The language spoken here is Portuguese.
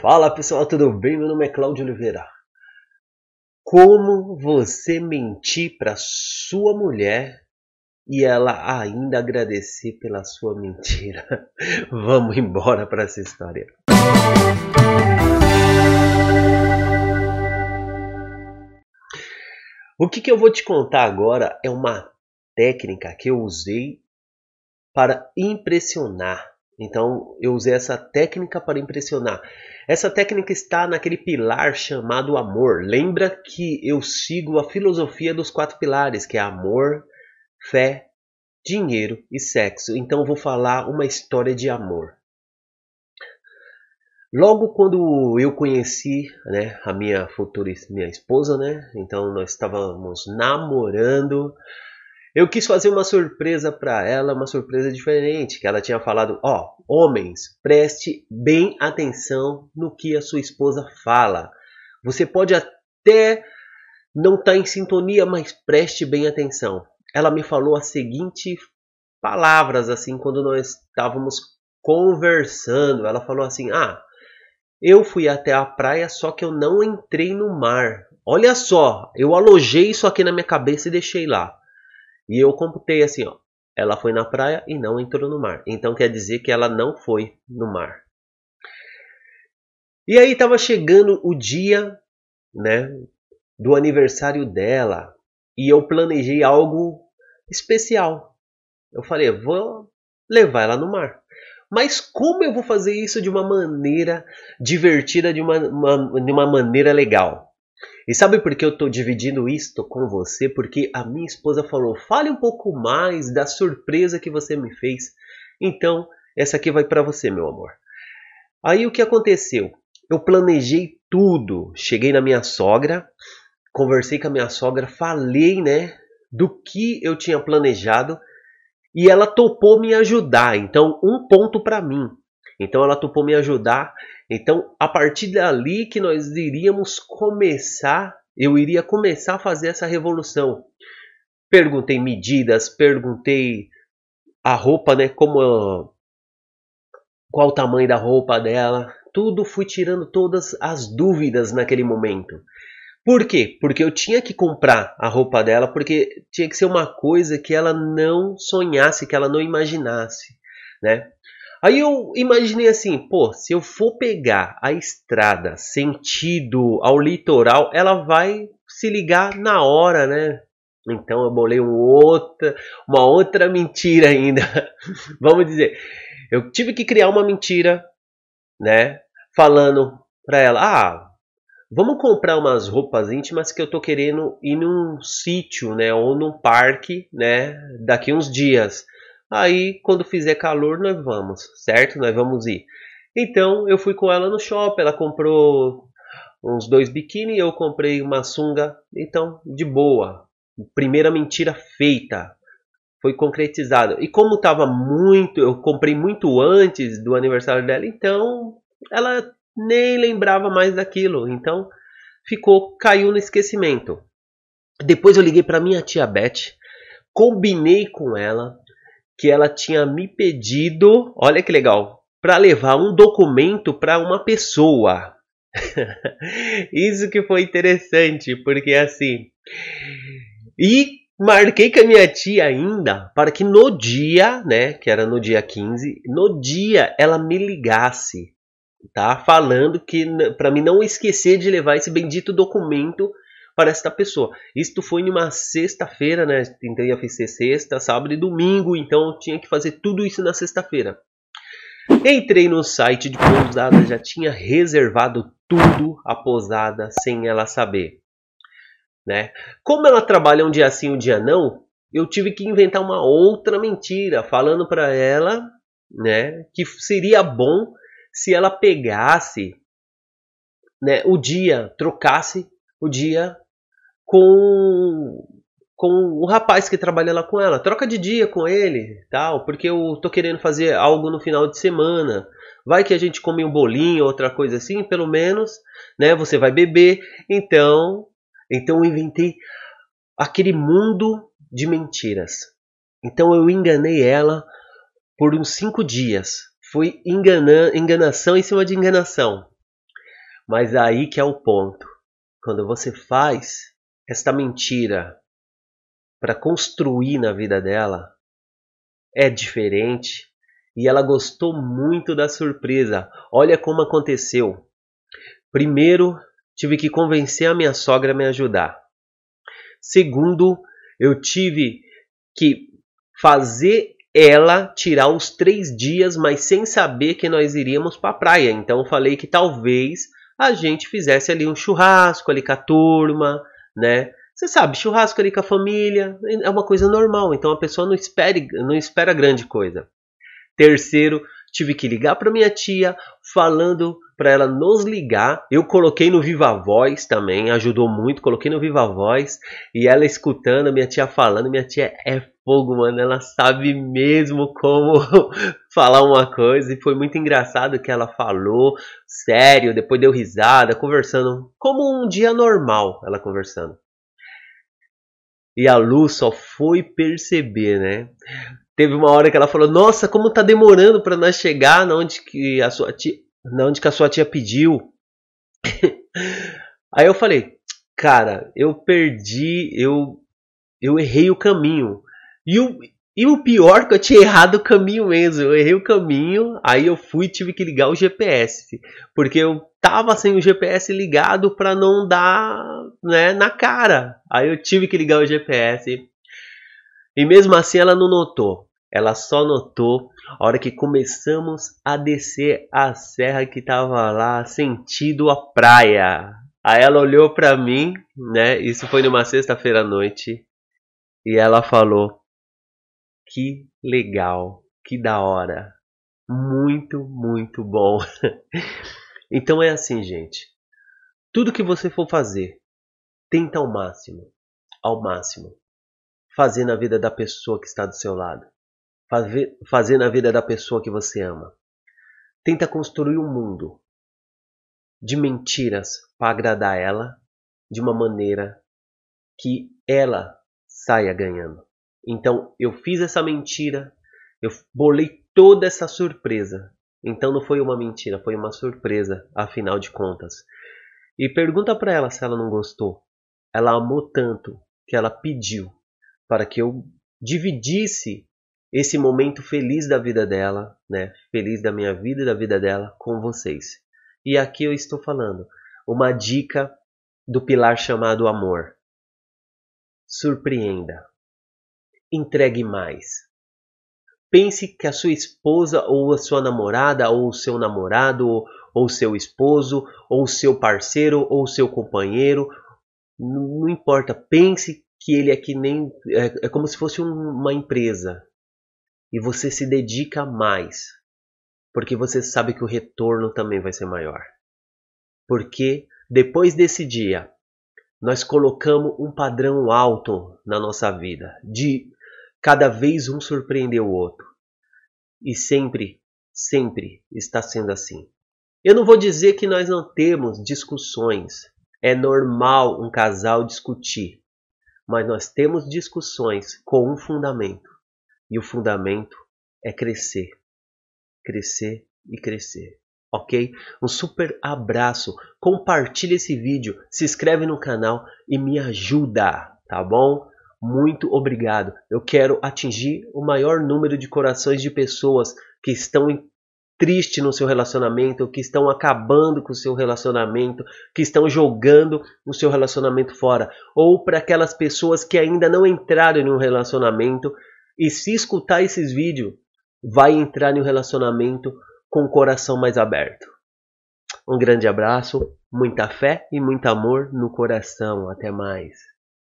Fala pessoal, tudo bem? Meu nome é Cláudio Oliveira. Como você mentir para sua mulher e ela ainda agradecer pela sua mentira? Vamos embora para essa história. O que, que eu vou te contar agora é uma técnica que eu usei para impressionar então eu usei essa técnica para impressionar. Essa técnica está naquele pilar chamado amor. Lembra que eu sigo a filosofia dos quatro pilares, que é amor, fé, dinheiro e sexo. Então eu vou falar uma história de amor. Logo quando eu conheci né, a minha futura minha esposa, né, então nós estávamos namorando, eu quis fazer uma surpresa para ela, uma surpresa diferente, que ela tinha falado, ó, oh, homens, preste bem atenção no que a sua esposa fala. Você pode até não estar tá em sintonia, mas preste bem atenção. Ela me falou as seguintes palavras assim quando nós estávamos conversando. Ela falou assim: "Ah, eu fui até a praia, só que eu não entrei no mar. Olha só, eu alojei isso aqui na minha cabeça e deixei lá. E eu computei assim, ó. Ela foi na praia e não entrou no mar. Então quer dizer que ela não foi no mar. E aí estava chegando o dia, né, do aniversário dela, e eu planejei algo especial. Eu falei, vou levar ela no mar. Mas como eu vou fazer isso de uma maneira divertida, de uma, uma, de uma maneira legal? E sabe por que eu estou dividindo isto com você? Porque a minha esposa falou: fale um pouco mais da surpresa que você me fez. Então, essa aqui vai para você, meu amor. Aí o que aconteceu? Eu planejei tudo. Cheguei na minha sogra, conversei com a minha sogra, falei, né, do que eu tinha planejado e ela topou me ajudar. Então, um ponto para mim. Então, ela topou me ajudar então, a partir dali que nós iríamos começar, eu iria começar a fazer essa revolução. Perguntei medidas, perguntei a roupa, né, como qual o tamanho da roupa dela, tudo fui tirando todas as dúvidas naquele momento. Por quê? Porque eu tinha que comprar a roupa dela, porque tinha que ser uma coisa que ela não sonhasse, que ela não imaginasse, né? Aí eu imaginei assim, pô, se eu for pegar a estrada sentido ao litoral, ela vai se ligar na hora, né? Então eu bolei um outra, uma outra mentira ainda. Vamos dizer, eu tive que criar uma mentira, né? Falando para ela, ah, vamos comprar umas roupas íntimas que eu tô querendo ir num sítio, né? Ou num parque, né? Daqui uns dias. Aí, quando fizer calor, nós vamos, certo? Nós vamos ir. Então, eu fui com ela no shopping, ela comprou uns dois biquíni, eu comprei uma sunga. Então, de boa. Primeira mentira feita. Foi concretizada. E como estava muito, eu comprei muito antes do aniversário dela, então ela nem lembrava mais daquilo. Então, ficou, caiu no esquecimento. Depois eu liguei para minha tia Beth, combinei com ela, que ela tinha me pedido, olha que legal, para levar um documento para uma pessoa. Isso que foi interessante, porque assim. E marquei com a minha tia ainda para que no dia, né, que era no dia 15, no dia ela me ligasse, tá? Falando que para mim não esquecer de levar esse bendito documento para esta pessoa. Isto foi numa sexta-feira, né? Tentei a ser sexta, sábado e domingo, então tinha que fazer tudo isso na sexta-feira. Entrei no site de pousada, já tinha reservado tudo a pousada sem ela saber. Né? Como ela trabalha um dia sim, um dia não, eu tive que inventar uma outra mentira, falando para ela, né, que seria bom se ela pegasse, né, o dia, trocasse o dia com com o rapaz que trabalha lá com ela. Troca de dia com ele, tal, porque eu tô querendo fazer algo no final de semana. Vai que a gente come um bolinho, outra coisa assim, pelo menos, né? Você vai beber. Então, então eu inventei aquele mundo de mentiras. Então eu enganei ela por uns cinco dias. Foi engana, enganação em cima de enganação. Mas aí que é o ponto. Quando você faz esta mentira para construir na vida dela, é diferente e ela gostou muito da surpresa. Olha como aconteceu. Primeiro, tive que convencer a minha sogra a me ajudar. Segundo, eu tive que fazer ela tirar os três dias, mas sem saber que nós iríamos para a praia. Então falei que talvez a gente fizesse ali um churrasco ali com a turma, né? Você sabe, churrasco ali com a família é uma coisa normal, então a pessoa não espera, não espera grande coisa. Terceiro, tive que ligar para minha tia falando para ela nos ligar. Eu coloquei no Viva Voz também, ajudou muito. Coloquei no Viva Voz e ela escutando, minha tia falando. Minha tia é fogo, mano. Ela sabe mesmo como falar uma coisa. E foi muito engraçado que ela falou, sério. Depois deu risada, conversando como um dia normal. Ela conversando. E a Lu só foi perceber, né? Teve uma hora que ela falou: Nossa, como tá demorando para nós chegar na onde que a sua tia, na onde que a sua tia pediu. Aí eu falei: Cara, eu perdi, eu eu errei o caminho. E o, e o pior que eu tinha errado o caminho mesmo. Eu errei o caminho, aí eu fui e tive que ligar o GPS. Porque eu tava sem o GPS ligado para não dar né, na cara. Aí eu tive que ligar o GPS. E mesmo assim ela não notou. Ela só notou a hora que começamos a descer a serra que tava lá, sentido a praia. Aí ela olhou para mim, né? Isso foi numa sexta-feira à noite. E ela falou: Que legal, que da hora. Muito, muito bom. então é assim, gente. Tudo que você for fazer, tenta ao máximo, ao máximo, fazer na vida da pessoa que está do seu lado, fazer, fazer na vida da pessoa que você ama. Tenta construir um mundo de mentiras para agradar ela de uma maneira que ela saia ganhando. Então eu fiz essa mentira, eu bolei toda essa surpresa. Então não foi uma mentira, foi uma surpresa, afinal de contas. E pergunta para ela se ela não gostou. Ela amou tanto que ela pediu para que eu dividisse esse momento feliz da vida dela, né? Feliz da minha vida e da vida dela com vocês. E aqui eu estou falando uma dica do pilar chamado amor. Surpreenda. Entregue mais. Pense que a sua esposa ou a sua namorada ou o seu namorado ou, ou seu esposo ou seu parceiro ou seu companheiro não importa, pense que ele é que nem. É, é como se fosse um, uma empresa. E você se dedica mais. Porque você sabe que o retorno também vai ser maior. Porque depois desse dia, nós colocamos um padrão alto na nossa vida. De cada vez um surpreender o outro. E sempre, sempre está sendo assim. Eu não vou dizer que nós não temos discussões é normal um casal discutir, mas nós temos discussões com um fundamento. E o fundamento é crescer. Crescer e crescer. Ok? Um super abraço. Compartilhe esse vídeo, se inscreve no canal e me ajuda, tá bom? Muito obrigado. Eu quero atingir o maior número de corações de pessoas que estão triste no seu relacionamento, que estão acabando com o seu relacionamento, que estão jogando o seu relacionamento fora, ou para aquelas pessoas que ainda não entraram em um relacionamento e se escutar esses vídeos, vai entrar em um relacionamento com o coração mais aberto. Um grande abraço, muita fé e muito amor no coração. Até mais.